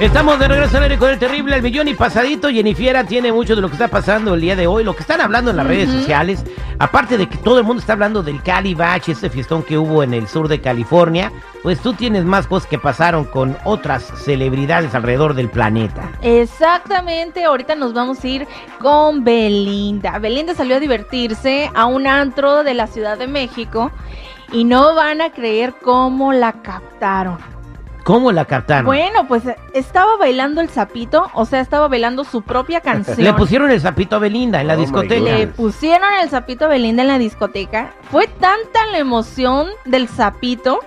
Estamos de regreso al aire con el terrible El Millón y Pasadito. Jennifiera tiene mucho de lo que está pasando el día de hoy, lo que están hablando en las redes sociales. Aparte de que todo el mundo está hablando del Cali Bach, este fiestón que hubo en el sur de California, pues tú tienes más cosas que pasaron con otras celebridades alrededor del planeta. Exactamente, ahorita nos vamos a ir con Belinda. Belinda salió a divertirse a un antro de la Ciudad de México y no van a creer cómo la captaron. ¿Cómo la captaron? Bueno, pues estaba bailando el sapito, o sea, estaba bailando su propia canción. Le pusieron el sapito a Belinda en la Oh discoteca. Le pusieron el sapito a Belinda en la discoteca. Fue tanta la emoción del sapito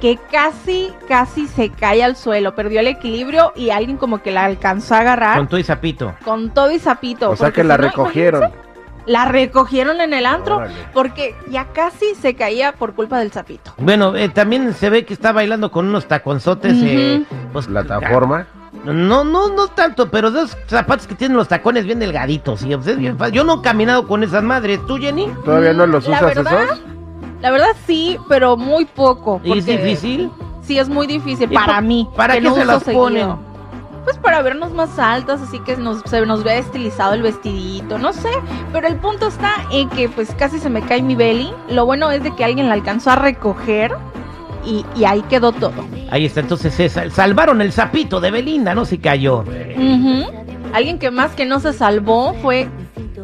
que casi, casi se cae al suelo. Perdió el equilibrio y alguien como que la alcanzó a agarrar Con con, todo y sapito. todo y sapito. O sea que la si no, recogieron. imagínense, La recogieron en el antro Órale. porque ya casi se caía por culpa del sapito. Bueno, eh, también se ve que está bailando con unos taconzotes. eh, pues, Plataforma. No, no, no tanto, pero de esos zapatos que tienen los tacones bien delgaditos. Pues, es bien fácil. Yo no he caminado con esas madres. ¿Tú, Jenny? ¿Todavía no los La usas verdad, esos? La verdad sí, pero muy poco. ¿Y es difícil? Sí, es muy difícil ¿Y para pa- mí. para que qué no se seguido. ponen? Pues para vernos más altas, así que nos, se nos vea estilizado el vestidito, no sé. Pero el punto está en que pues casi se me cae mi belly. Lo bueno es de que alguien la alcanzó a recoger y, y ahí quedó todo. Ahí está, entonces se sal- salvaron el sapito de Belinda, no se cayó. Alguien que más que no se salvó fue,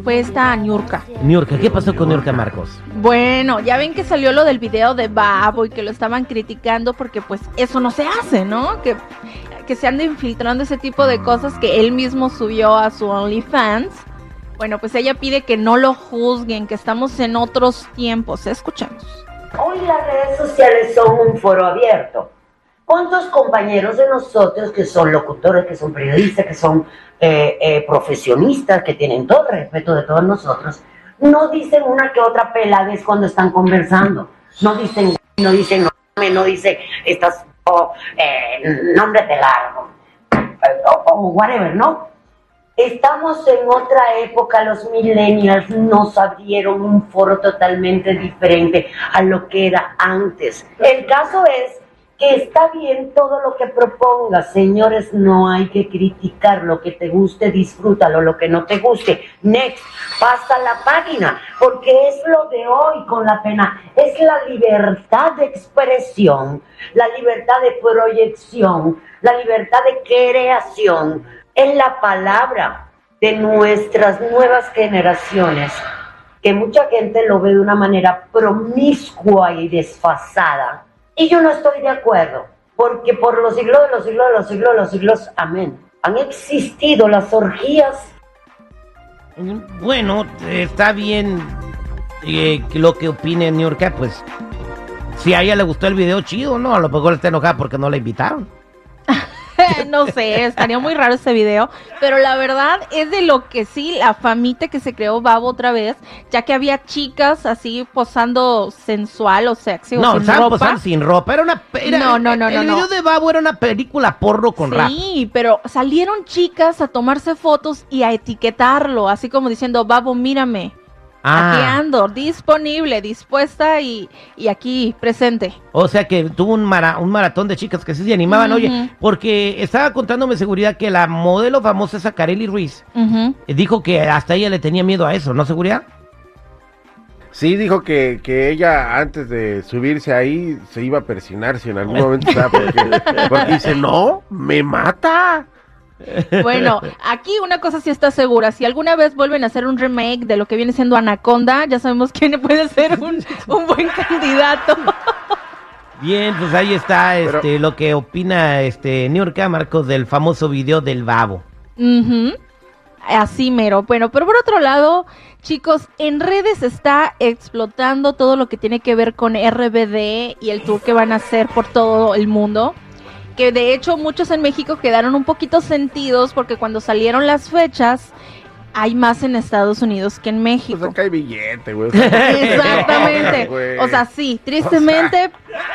fue esta Niurka. Niurka, ¿qué pasó con Niurka Marcos? Bueno, ya ven que salió lo del video de Babo y que lo estaban criticando porque pues eso no se hace, ¿no? Que, que se ande infiltrando ese tipo de cosas que él mismo subió a su OnlyFans. Bueno, pues ella pide que no lo juzguen, que estamos en otros tiempos. Escuchamos. Hoy las redes sociales son un foro abierto. ¿Cuántos compañeros de nosotros que son locutores, que son periodistas, que son eh, eh, profesionistas, que tienen todo el respeto de todos nosotros, no dicen una que otra peladez cuando están conversando? No dicen, no dicen, no, no dicen, estas, oh, eh, nombres de largo, o, o whatever, ¿no? Estamos en otra época, los millennials nos abrieron un foro totalmente diferente a lo que era antes. El caso es que está bien todo lo que propongas, señores, no hay que criticar lo que te guste, disfrútalo, lo que no te guste. Next, pasa la página, porque es lo de hoy con la pena, es la libertad de expresión, la libertad de proyección, la libertad de creación, es la palabra de nuestras nuevas generaciones, que mucha gente lo ve de una manera promiscua y desfasada. Y yo no estoy de acuerdo, porque por los siglos de los siglos de los siglos de los siglos, amén, han existido las orgías Bueno, está bien eh, lo que opine Niurka, pues si a ella le gustó el video, chido, ¿no? A lo mejor está enojada porque no la invitaron. no sé, estaría muy raro ese video, pero la verdad es de lo que sí, la famita que se creó Babo otra vez, ya que había chicas así posando sensual o sexy o No, sin estaban ropa. posando sin ropa. Era una. era- No, no, no, El no, video no. de Babo era una película porno con rap. Sí, pero salieron chicas a tomarse fotos y a etiquetarlo, así como diciendo, Babo, mírame, aquí Ah, ando, disponible, dispuesta y, y aquí presente. o sea que tuvo un, mara- un maratón de chicas que sí se animaban. Oye, porque estaba contándome seguridad que la modelo famosa esa Kareli Ruiz eh, dijo que hasta ella le tenía miedo a eso, ¿no, seguridad? Sí, dijo que, que ella antes de subirse ahí se iba a persinar si en algún momento estaba porque, porque dice, no, me mata. Bueno, aquí una cosa sí está segura, si alguna vez vuelven a hacer un remake de lo que viene siendo Anaconda, ya sabemos quién puede ser un, un buen candidato. Bien, pues ahí está Pero- este lo que opina este Niurka Marcos del famoso video del Babo. Así mero. Bueno, pero por otro lado, chicos, en redes está explotando todo lo que tiene que ver con RBD y el tour que van a hacer por todo el mundo. Que de hecho muchos en México quedaron un poquito sentidos porque cuando salieron las fechas hay más en Estados Unidos que en México. Pues acá hay billete, güey. O sea, Exactamente. O sea, sí, tristemente,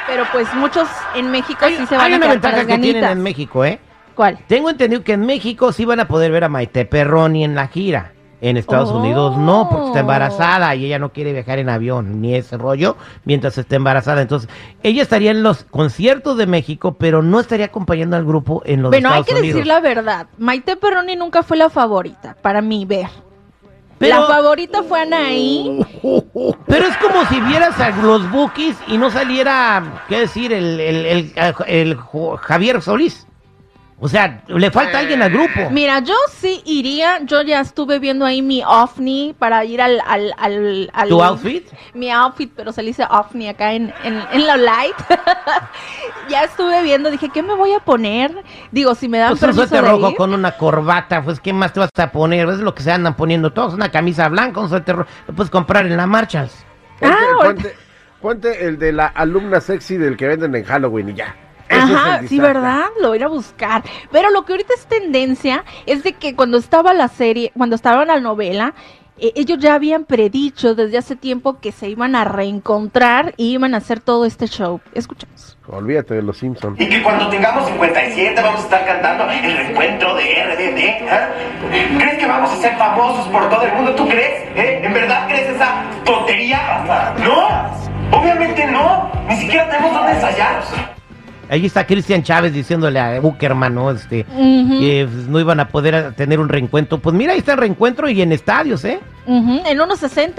pero pues muchos en México sí se van Hay a una ventaja las que tienen en México, ¿eh? ¿Cuál? Tengo entendido que en México sí van a poder ver a Maite Perroni en la gira. En Estados Oh. Unidos no, porque está embarazada y ella no quiere viajar en avión ni ese rollo mientras esté embarazada. Entonces, ella estaría en los conciertos de México, pero no estaría acompañando al grupo en los Bueno, hay Estados que Unidos. decir la verdad. Maite Perroni nunca fue la favorita, para mí, ver. Pero- La favorita fue Anaí. Pero es como si vieras a los Bookies y no saliera, ¿qué decir? El, el- el- el Jo- Javier Solís. O sea, le falta alguien al grupo. Mira, yo sí iría, yo ya estuve viendo ahí mi ovni para ir al... al, al, al- ¿Tu outfit? Mi outfit, pero se le dice ovni acá en, en, en la light. ya estuve viendo, dije, ¿qué me voy a poner? Digo, si me dan Pues un permiso suéter de rojo ir. con una corbata, pues ¿qué más te vas a poner? Es lo que se andan poniendo todos, una camisa blanca, un suéter rojo, lo puedes comprar en la Marchas. Ponte, Ah, ponte, ponte el de la alumna sexy del que venden en Halloween y ya. Es Ajá, sí, ¿verdad? Lo voy a ir a buscar. Pero lo que ahorita es tendencia es de que cuando estaba la serie, cuando estaba la novela, eh, ellos ya habían predicho desde hace tiempo que se iban a reencontrar y iban a hacer todo este show. Escuchamos. Olvídate de los Simpsons. Y que cuando tengamos 57 vamos a estar cantando el reencuentro de RBD. ¿eh? ¿Crees que vamos a ser famosos por todo el mundo? ¿Tú crees? ¿Eh? ¿En verdad crees esa tontería? No, obviamente no. Ni siquiera tenemos dónde ensayar. Ahí está Cristian Chávez diciéndole a Buckerman, ¿no? Este, Ujú. que pues, no iban a poder tener un reencuentro. Pues mira, ahí está el reencuentro y en estadios, ¿eh? En 1.60,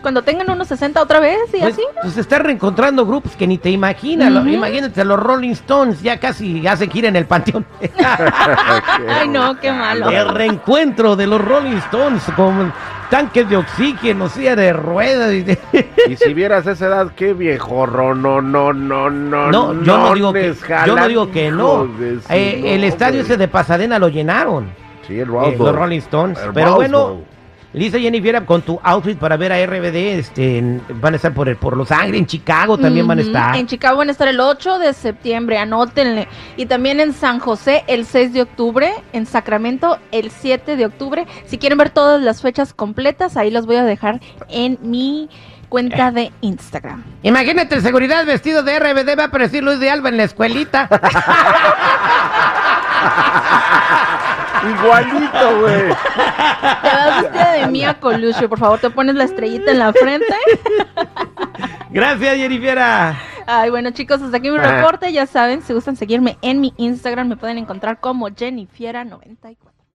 cuando tengan 1.60 otra vez y Pues, así. pues está reencontrando grupos que ni te imaginas. Lo- Ujú. Imagínate, los Rolling Stones ya casi hacen gira en el panteón. Ay, no, qué malo. el reencuentro de los Rolling Stones con tanques de oxígeno, silla de ruedas. y de- Y si vieras esa edad, qué viejo, no, no, no, no, No, yo no digo que, yo no digo que no. Eh, el estadio ese de Pasadena lo llenaron. Sí, el eh, los. Rolling Stones. El Pero bueno, Lisa Jennifer, con tu outfit para ver a RBD, este, en- van a estar por, el- por Los Ángeles, en Chicago también van a estar. En Chicago van a estar el 8 de septiembre, anótenle. Y también en San José el 6 de octubre, en Sacramento el 7 de octubre. Si quieren ver todas las fechas completas, ahí las voy a dejar en mi cuenta de Instagram. Imagínate seguridad vestido de RBD, va a aparecer Luis de Alba en la escuelita. Igualito, güey. Te vas vestida de Mia Colucci, por favor, te pones la estrellita en la frente. Gracias, Jennifer. Ay, bueno chicos, hasta aquí mi reporte. Ya saben, si gustan seguirme en mi Instagram, me pueden encontrar como Jennifiera94.